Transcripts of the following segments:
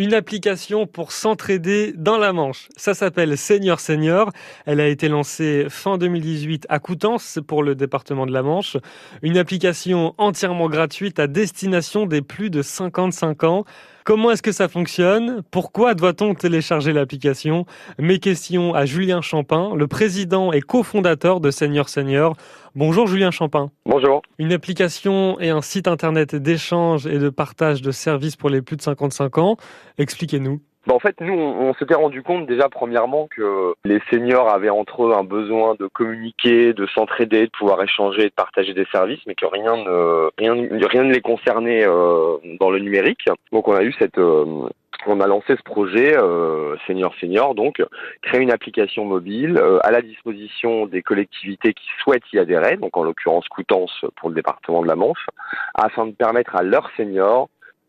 Une application pour s'entraider dans la Manche. Ça s'appelle Senior Senior. Elle a été lancée fin 2018 à Coutances pour le département de la Manche. Une application entièrement gratuite à destination des plus de 55 ans. Comment est-ce que ça fonctionne? Pourquoi doit-on télécharger l'application? Mes questions à Julien Champin, le président et cofondateur de Senior Senior. Bonjour Julien Champin. Bonjour. Une application et un site internet d'échange et de partage de services pour les plus de 55 ans. Expliquez-nous. Bah, en fait, nous, on, s'était rendu compte déjà premièrement que les seniors avaient entre eux un besoin de communiquer, de s'entraider, de pouvoir échanger, de partager des services, mais que rien ne rien, rien ne les concernait euh, dans le numérique. Donc, on a eu cette euh, on a lancé ce projet euh, Senior Senior, donc créer une application mobile euh, à la disposition des collectivités qui souhaitent y adhérer, donc en l'occurrence Coutances pour le département de la Manche, afin de permettre à leurs seniors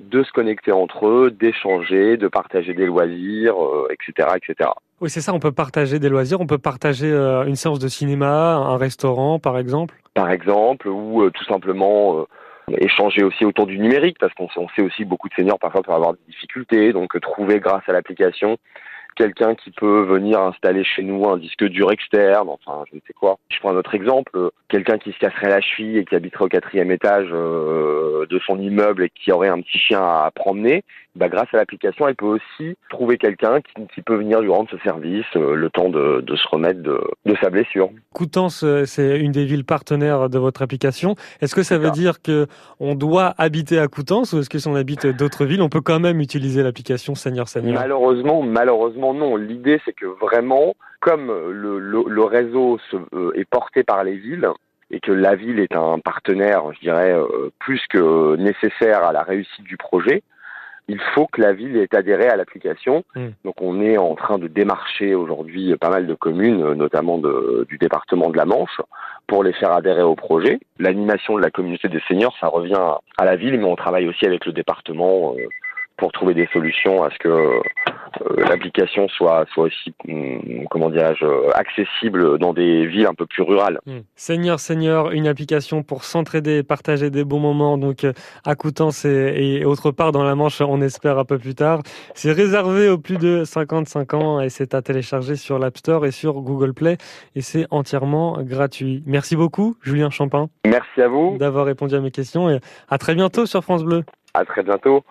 de se connecter entre eux, d'échanger, de partager des loisirs, etc., euh, etc. Oui, c'est ça, on peut partager des loisirs, on peut partager euh, une séance de cinéma, un restaurant, par exemple. Par exemple, ou euh, tout simplement échanger aussi autour du numérique, parce qu'on sait aussi beaucoup de seniors parfois peuvent avoir des difficultés, donc trouver grâce à l'application quelqu'un qui peut venir installer chez nous un disque dur externe, enfin je ne sais quoi. Je prends un autre exemple, quelqu'un qui se casserait la cheville et qui habiterait au quatrième étage euh, de son immeuble et qui aurait un petit chien à promener, bah, grâce à l'application, elle peut aussi trouver quelqu'un qui, peut venir lui rendre ce service euh, le temps de, se remettre de, sa blessure. Coutances, euh, c'est une des villes partenaires de votre application. Est-ce que ça veut dire que on doit habiter à Coutances ou est-ce que si on habite d'autres villes, on peut quand même utiliser l'application Seigneur Seigneur? Malheureusement, malheureusement non. L'idée, c'est que vraiment, comme le, le, réseau euh, est porté par les villes, et que la ville est un partenaire, je dirais, plus que nécessaire à la réussite du projet, il faut que la ville ait adhéré à l'application. Hmm. Donc on est en train de démarcher aujourd'hui pas mal de communes, notamment du département de la Manche, pour les faire adhérer au projet. L'animation de la communauté des seniors, ça revient à la ville, mais on travaille aussi avec le département euh, pour trouver des solutions à ce que euh, l'application soit soit aussi hum, comment dirais-je accessible dans des villes un peu plus rurales. Mmh. Seigneur Seigneur, une application pour s'entraider et partager des bons moments donc euh, à Coutances et, et, autre part dans la Manche, on espère un peu plus tard. C'est réservé aux plus de 55 ans et c'est à télécharger sur l'App Store et sur Google Play et c'est entièrement gratuit. Merci beaucoup Julien Champin. Merci à vous d'avoir répondu à mes questions et à très bientôt sur France Bleu. À très bientôt.